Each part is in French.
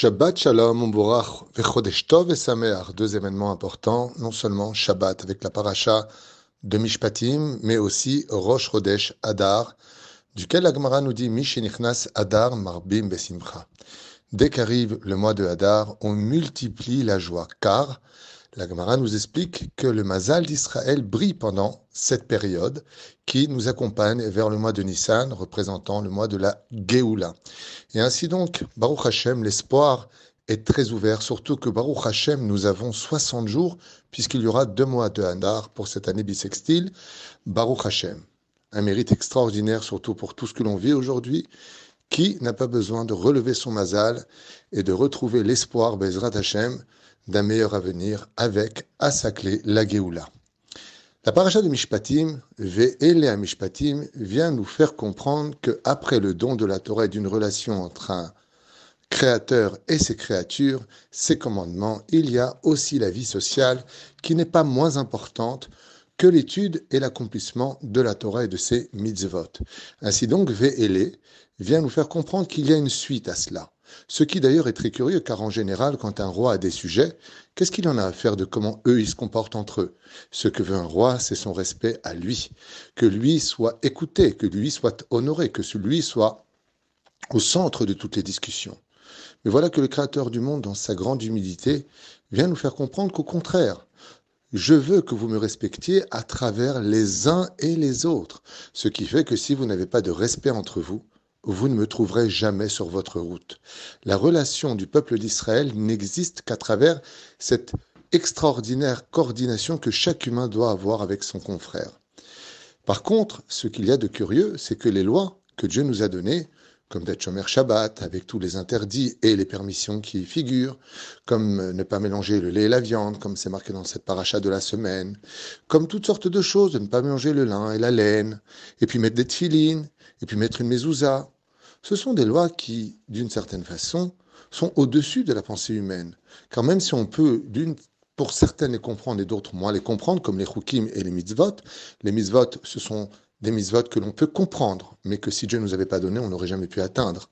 Shabbat Shalom, Tov et Sameach, deux événements importants, non seulement Shabbat avec la paracha de Mishpatim, mais aussi Rosh Chodesh Adar, duquel la Gemara nous dit Mishenichnas Adar Marbim Besimcha. Dès qu'arrive le mois de Hadar, on multiplie la joie, car la Gemara nous explique que le Mazal d'Israël brille pendant cette période qui nous accompagne vers le mois de Nissan, représentant le mois de la Géoula. Et ainsi donc, Baruch Hashem, l'espoir est très ouvert, surtout que Baruch Hashem, nous avons 60 jours, puisqu'il y aura deux mois de Hadar pour cette année bissextile. Baruch Hashem, un mérite extraordinaire, surtout pour tout ce que l'on vit aujourd'hui. Qui n'a pas besoin de relever son mazal et de retrouver l'espoir, Bezrat Hashem, d'un meilleur avenir avec à sa clé la Géoula. La paracha de Mishpatim, Ve'ele Mishpatim, vient nous faire comprendre que après le don de la Torah et d'une relation entre un créateur et ses créatures, ses commandements, il y a aussi la vie sociale qui n'est pas moins importante que l'étude et l'accomplissement de la Torah et de ses mitzvot. Ainsi donc, Ve'ele vient nous faire comprendre qu'il y a une suite à cela. Ce qui d'ailleurs est très curieux, car en général, quand un roi a des sujets, qu'est-ce qu'il en a à faire de comment eux ils se comportent entre eux? Ce que veut un roi, c'est son respect à lui, que lui soit écouté, que lui soit honoré, que celui soit au centre de toutes les discussions. Mais voilà que le Créateur du monde, dans sa grande humilité, vient nous faire comprendre qu'au contraire, je veux que vous me respectiez à travers les uns et les autres, ce qui fait que si vous n'avez pas de respect entre vous, vous ne me trouverez jamais sur votre route. La relation du peuple d'Israël n'existe qu'à travers cette extraordinaire coordination que chaque humain doit avoir avec son confrère. Par contre, ce qu'il y a de curieux, c'est que les lois que Dieu nous a données, comme d'être Shomer Shabbat, avec tous les interdits et les permissions qui y figurent, comme ne pas mélanger le lait et la viande, comme c'est marqué dans cette paracha de la semaine, comme toutes sortes de choses, de ne pas mélanger le lin et la laine, et puis mettre des tefilines, et puis mettre une mezouza. Ce sont des lois qui, d'une certaine façon, sont au-dessus de la pensée humaine. Car même si on peut, d'une pour certaines les comprendre et d'autres moins les comprendre, comme les chukim et les mitzvot, les mitzvot, ce sont des mitzvot que l'on peut comprendre, mais que si Dieu ne nous avait pas donné, on n'aurait jamais pu atteindre.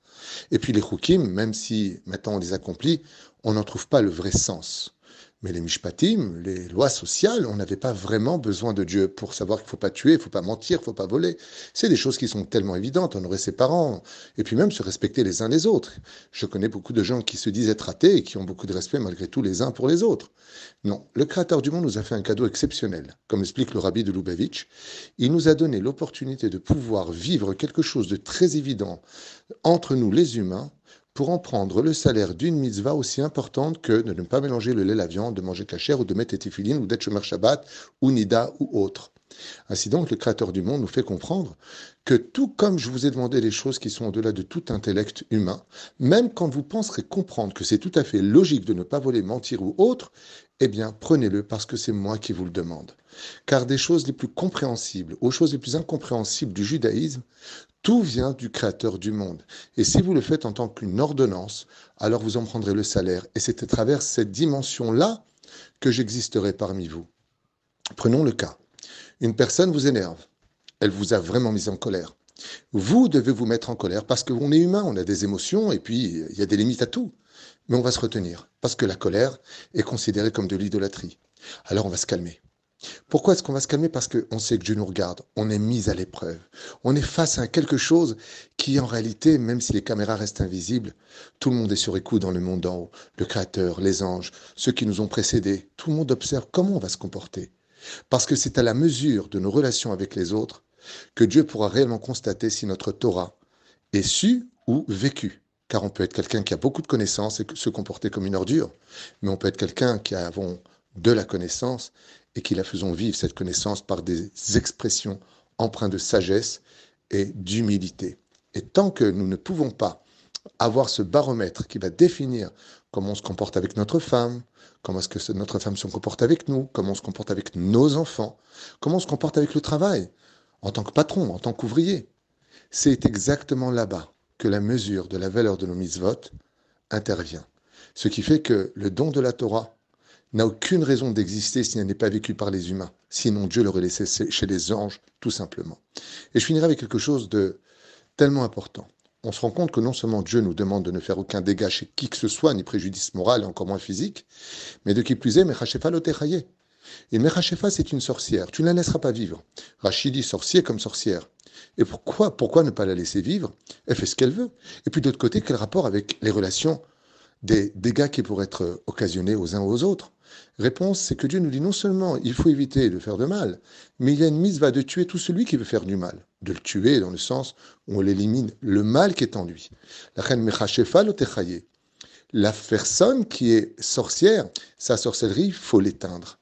Et puis les chukim, même si maintenant on les accomplit, on n'en trouve pas le vrai sens. Mais les mishpatim, les lois sociales, on n'avait pas vraiment besoin de Dieu pour savoir qu'il ne faut pas tuer, il ne faut pas mentir, il ne faut pas voler. C'est des choses qui sont tellement évidentes, on aurait ses parents, et puis même se respecter les uns les autres. Je connais beaucoup de gens qui se disent être athées et qui ont beaucoup de respect malgré tout les uns pour les autres. Non, le Créateur du monde nous a fait un cadeau exceptionnel. Comme explique le rabbi de Lubavitch, il nous a donné l'opportunité de pouvoir vivre quelque chose de très évident entre nous les humains, pour en prendre le salaire d'une mitzvah aussi importante que de ne pas mélanger le lait, la viande, de manger cachère ou de mettre des ou d'être shomer Shabbat ou nida ou autre. Ainsi donc, le Créateur du monde nous fait comprendre que tout comme je vous ai demandé des choses qui sont au-delà de tout intellect humain, même quand vous penserez comprendre que c'est tout à fait logique de ne pas voler, mentir ou autre, eh bien, prenez-le parce que c'est moi qui vous le demande. Car des choses les plus compréhensibles aux choses les plus incompréhensibles du judaïsme, tout vient du Créateur du monde. Et si vous le faites en tant qu'une ordonnance, alors vous en prendrez le salaire. Et c'est à travers cette dimension-là que j'existerai parmi vous. Prenons le cas. Une personne vous énerve. Elle vous a vraiment mis en colère. Vous devez vous mettre en colère parce qu'on est humain, on a des émotions et puis il y a des limites à tout. Mais on va se retenir parce que la colère est considérée comme de l'idolâtrie. Alors on va se calmer. Pourquoi est-ce qu'on va se calmer? Parce qu'on sait que Dieu nous regarde, on est mis à l'épreuve, on est face à quelque chose qui en réalité, même si les caméras restent invisibles, tout le monde est sur écoute dans le monde d'en haut, le Créateur, les anges, ceux qui nous ont précédés, tout le monde observe comment on va se comporter. Parce que c'est à la mesure de nos relations avec les autres que Dieu pourra réellement constater si notre Torah est su ou vécu. Car on peut être quelqu'un qui a beaucoup de connaissances et se comporter comme une ordure, mais on peut être quelqu'un qui a de la connaissance et qui la faisons vivre, cette connaissance, par des expressions empreintes de sagesse et d'humilité. Et tant que nous ne pouvons pas avoir ce baromètre qui va définir comment on se comporte avec notre femme, comment est-ce que notre femme se comporte avec nous, comment on se comporte avec nos enfants, comment on se comporte avec le travail, en tant que patron, en tant qu'ouvrier. C'est exactement là-bas que la mesure de la valeur de nos mitzvot intervient. Ce qui fait que le don de la Torah n'a aucune raison d'exister si elle n'est pas vécue par les humains. Sinon, Dieu l'aurait laissé chez les anges, tout simplement. Et je finirai avec quelque chose de tellement important. on se rend compte que non seulement Dieu nous demande de ne faire aucun dégât chez qui que ce soit, ni préjudice moral et encore moins physique, mais de qui plus est, Mechachefa l'otechaye. Et Mechachefa, c'est une sorcière. Tu ne la laisseras pas vivre. Rachid dit sorcier comme sorcière. Et pourquoi, pourquoi ne pas la laisser vivre? Elle fait ce qu'elle veut. Et puis de l'autre côté, quel rapport avec les relations des dégâts qui pourraient être occasionnés aux uns aux autres Réponse, c'est que Dieu nous dit non seulement il faut éviter de faire de mal, mais il y a une mise va de tuer tout celui qui veut faire du mal. De le tuer dans le sens où on l'élimine, le mal qui est en lui. La reine La personne qui est sorcière, sa sorcellerie, il faut l'éteindre.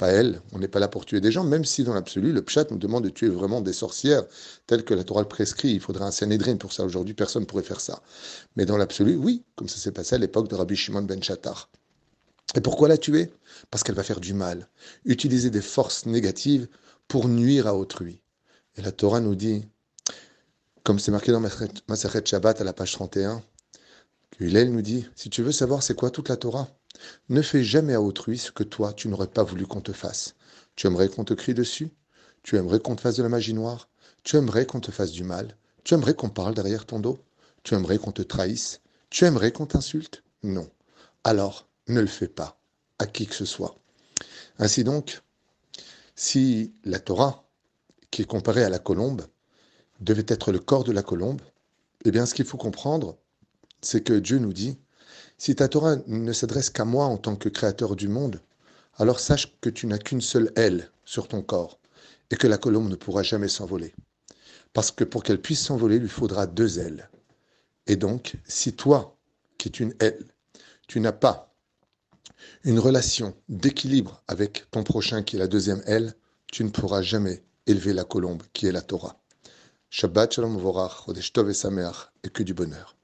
Pas elle, on n'est pas là pour tuer des gens, même si dans l'absolu, le pchat nous demande de tuer vraiment des sorcières, telles que la Torah le prescrit. Il faudrait un Sanhedrin pour ça. Aujourd'hui, personne ne pourrait faire ça. Mais dans l'absolu, oui, comme ça s'est passé à l'époque de Rabbi Shimon ben Chattar. Et pourquoi la tuer? Parce qu'elle va faire du mal, utiliser des forces négatives pour nuire à autrui. Et la Torah nous dit, comme c'est marqué dans Masachet Shabbat à la page 31, que nous dit, si tu veux savoir c'est quoi toute la Torah, ne fais jamais à autrui ce que toi tu n'aurais pas voulu qu'on te fasse. Tu aimerais qu'on te crie dessus? Tu aimerais qu'on te fasse de la magie noire? Tu aimerais qu'on te fasse du mal? Tu aimerais qu'on parle derrière ton dos? Tu aimerais qu'on te trahisse? Tu aimerais qu'on t'insulte? Non. Alors, ne le fais pas à qui que ce soit. Ainsi donc, si la Torah, qui est comparée à la colombe, devait être le corps de la colombe, eh bien ce qu'il faut comprendre, c'est que Dieu nous dit, si ta Torah ne s'adresse qu'à moi en tant que créateur du monde, alors sache que tu n'as qu'une seule aile sur ton corps et que la colombe ne pourra jamais s'envoler. Parce que pour qu'elle puisse s'envoler, il lui faudra deux ailes. Et donc, si toi, qui es une aile, tu n'as pas une relation d'équilibre avec ton prochain qui est la deuxième aile, tu ne pourras jamais élever la colombe qui est la Torah. Shabbat Shalom Vorach, Chodesh Tov et et que du bonheur.